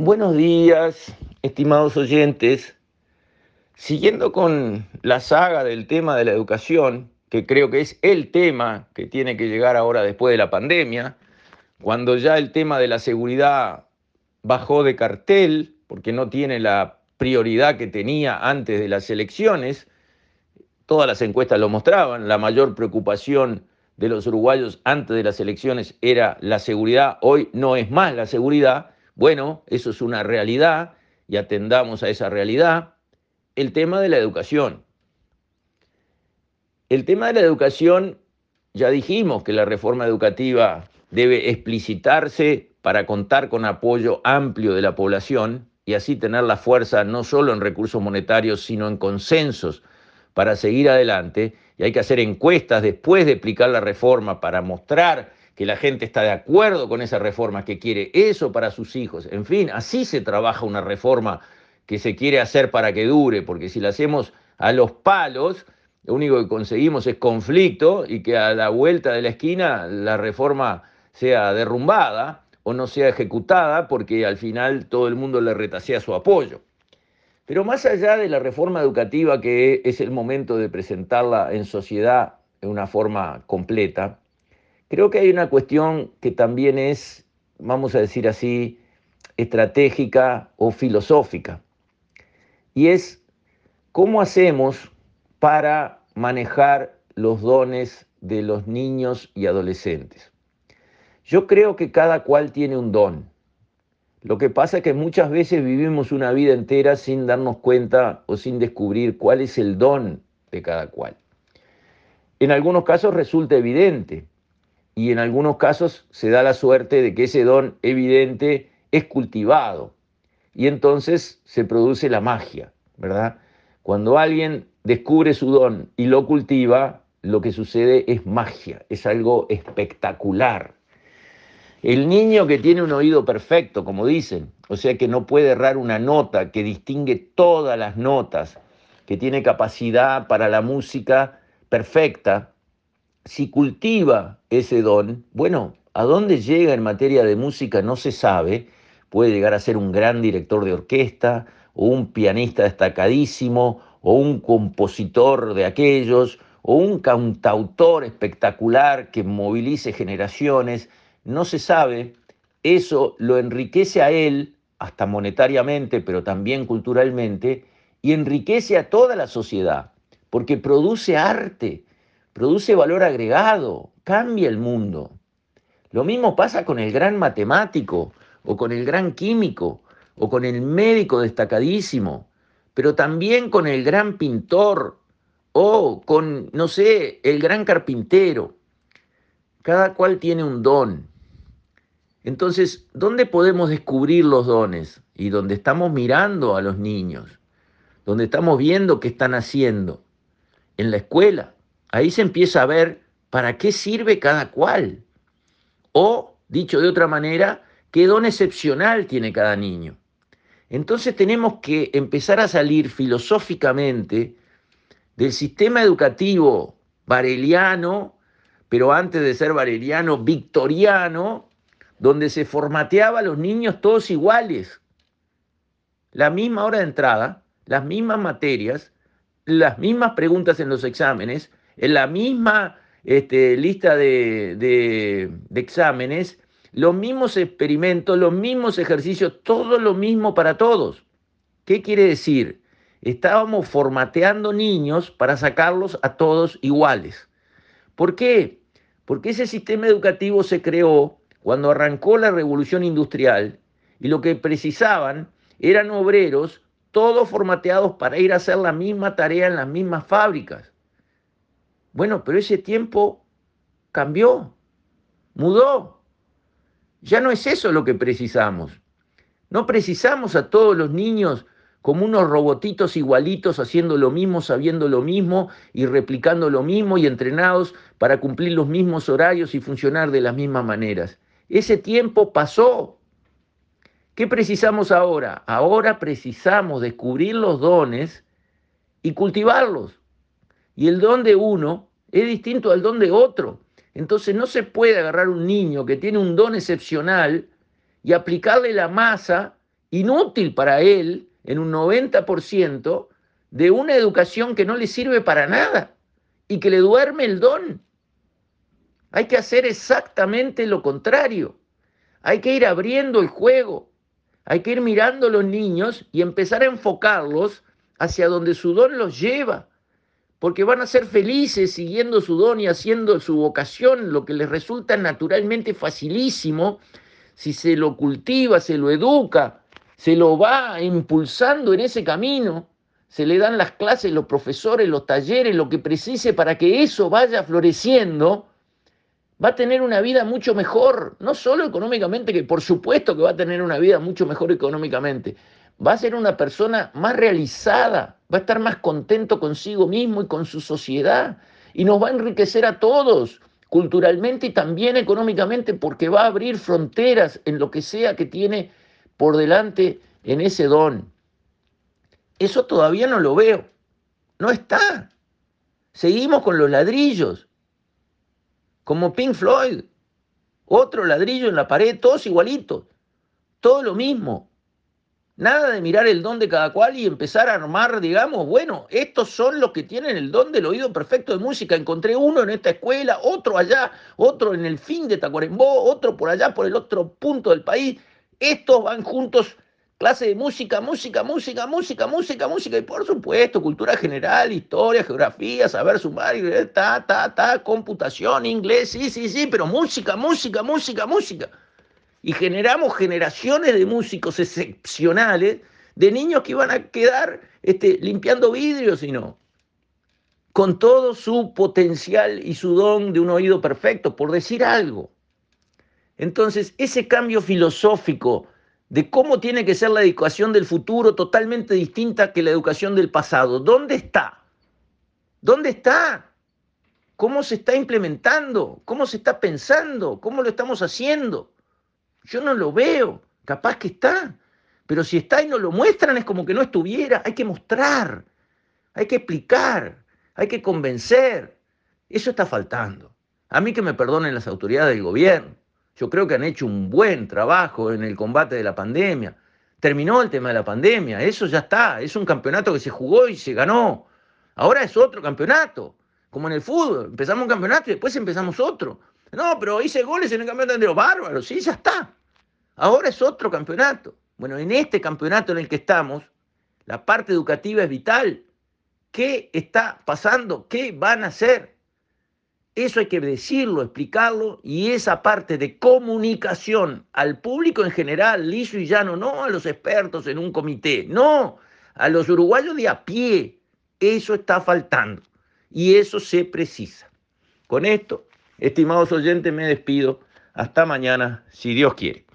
Buenos días, estimados oyentes. Siguiendo con la saga del tema de la educación, que creo que es el tema que tiene que llegar ahora después de la pandemia, cuando ya el tema de la seguridad bajó de cartel, porque no tiene la prioridad que tenía antes de las elecciones, todas las encuestas lo mostraban, la mayor preocupación de los uruguayos antes de las elecciones era la seguridad, hoy no es más la seguridad, bueno, eso es una realidad y atendamos a esa realidad. El tema de la educación. El tema de la educación, ya dijimos que la reforma educativa debe explicitarse para contar con apoyo amplio de la población y así tener la fuerza no solo en recursos monetarios, sino en consensos para seguir adelante. Y hay que hacer encuestas después de aplicar la reforma para mostrar que la gente está de acuerdo con esa reforma, que quiere eso para sus hijos. En fin, así se trabaja una reforma que se quiere hacer para que dure, porque si la hacemos a los palos, lo único que conseguimos es conflicto y que a la vuelta de la esquina la reforma sea derrumbada o no sea ejecutada porque al final todo el mundo le retasea su apoyo. Pero más allá de la reforma educativa, que es el momento de presentarla en sociedad de una forma completa, Creo que hay una cuestión que también es, vamos a decir así, estratégica o filosófica. Y es cómo hacemos para manejar los dones de los niños y adolescentes. Yo creo que cada cual tiene un don. Lo que pasa es que muchas veces vivimos una vida entera sin darnos cuenta o sin descubrir cuál es el don de cada cual. En algunos casos resulta evidente, y en algunos casos se da la suerte de que ese don evidente es cultivado y entonces se produce la magia, ¿verdad? Cuando alguien descubre su don y lo cultiva, lo que sucede es magia, es algo espectacular. El niño que tiene un oído perfecto, como dicen, o sea que no puede errar una nota, que distingue todas las notas, que tiene capacidad para la música perfecta, si cultiva ese don, bueno, a dónde llega en materia de música no se sabe, puede llegar a ser un gran director de orquesta, o un pianista destacadísimo, o un compositor de aquellos, o un cantautor espectacular que movilice generaciones, no se sabe, eso lo enriquece a él, hasta monetariamente, pero también culturalmente, y enriquece a toda la sociedad, porque produce arte, produce valor agregado, cambia el mundo. Lo mismo pasa con el gran matemático o con el gran químico o con el médico destacadísimo, pero también con el gran pintor o con, no sé, el gran carpintero. Cada cual tiene un don. Entonces, ¿dónde podemos descubrir los dones? Y donde estamos mirando a los niños, donde estamos viendo qué están haciendo. En la escuela, Ahí se empieza a ver para qué sirve cada cual. O, dicho de otra manera, qué don excepcional tiene cada niño. Entonces tenemos que empezar a salir filosóficamente del sistema educativo bareliano, pero antes de ser bareliano, victoriano, donde se formateaba a los niños todos iguales. La misma hora de entrada, las mismas materias, las mismas preguntas en los exámenes, en la misma este, lista de, de exámenes, los mismos experimentos, los mismos ejercicios, todo lo mismo para todos. ¿Qué quiere decir? Estábamos formateando niños para sacarlos a todos iguales. ¿Por qué? Porque ese sistema educativo se creó cuando arrancó la revolución industrial y lo que precisaban eran obreros todos formateados para ir a hacer la misma tarea en las mismas fábricas. Bueno, pero ese tiempo cambió, mudó. Ya no es eso lo que precisamos. No precisamos a todos los niños como unos robotitos igualitos haciendo lo mismo, sabiendo lo mismo y replicando lo mismo y entrenados para cumplir los mismos horarios y funcionar de las mismas maneras. Ese tiempo pasó. ¿Qué precisamos ahora? Ahora precisamos descubrir los dones y cultivarlos. Y el don de uno es distinto al don de otro. Entonces no se puede agarrar un niño que tiene un don excepcional y aplicarle la masa inútil para él en un 90% de una educación que no le sirve para nada y que le duerme el don. Hay que hacer exactamente lo contrario. Hay que ir abriendo el juego. Hay que ir mirando a los niños y empezar a enfocarlos hacia donde su don los lleva. Porque van a ser felices siguiendo su don y haciendo su vocación, lo que les resulta naturalmente facilísimo, si se lo cultiva, se lo educa, se lo va impulsando en ese camino, se le dan las clases, los profesores, los talleres, lo que precise para que eso vaya floreciendo, va a tener una vida mucho mejor, no solo económicamente, que por supuesto que va a tener una vida mucho mejor económicamente, va a ser una persona más realizada, va a estar más contento consigo mismo y con su sociedad, y nos va a enriquecer a todos, culturalmente y también económicamente, porque va a abrir fronteras en lo que sea que tiene por delante en ese don. Eso todavía no lo veo, no está. Seguimos con los ladrillos, como Pink Floyd. Otro ladrillo en la pared, todos igualitos, todo lo mismo. Nada de mirar el don de cada cual y empezar a armar, digamos, bueno, estos son los que tienen el don del oído perfecto de música. Encontré uno en esta escuela, otro allá, otro en el fin de Tacuarembó, otro por allá, por el otro punto del país. Estos van juntos clase de música, música, música, música, música, música, y por supuesto, cultura general, historia, geografía, saber sumar, ta, ta, ta, computación, inglés, sí, sí, sí, pero música, música, música, música. Y generamos generaciones de músicos excepcionales, de niños que iban a quedar este, limpiando vidrios y no, con todo su potencial y su don de un oído perfecto, por decir algo. Entonces, ese cambio filosófico, de cómo tiene que ser la educación del futuro totalmente distinta que la educación del pasado. ¿Dónde está? ¿Dónde está? ¿Cómo se está implementando? ¿Cómo se está pensando? ¿Cómo lo estamos haciendo? Yo no lo veo. Capaz que está. Pero si está y no lo muestran es como que no estuviera. Hay que mostrar. Hay que explicar. Hay que convencer. Eso está faltando. A mí que me perdonen las autoridades del gobierno. Yo creo que han hecho un buen trabajo en el combate de la pandemia. Terminó el tema de la pandemia, eso ya está, es un campeonato que se jugó y se ganó. Ahora es otro campeonato, como en el fútbol. Empezamos un campeonato y después empezamos otro. No, pero hice goles en el campeonato de los bárbaros, sí, ya está. Ahora es otro campeonato. Bueno, en este campeonato en el que estamos, la parte educativa es vital. ¿Qué está pasando? ¿Qué van a hacer? Eso hay que decirlo, explicarlo, y esa parte de comunicación al público en general, liso y llano, no a los expertos en un comité, no, a los uruguayos de a pie, eso está faltando y eso se precisa. Con esto, estimados oyentes, me despido. Hasta mañana, si Dios quiere.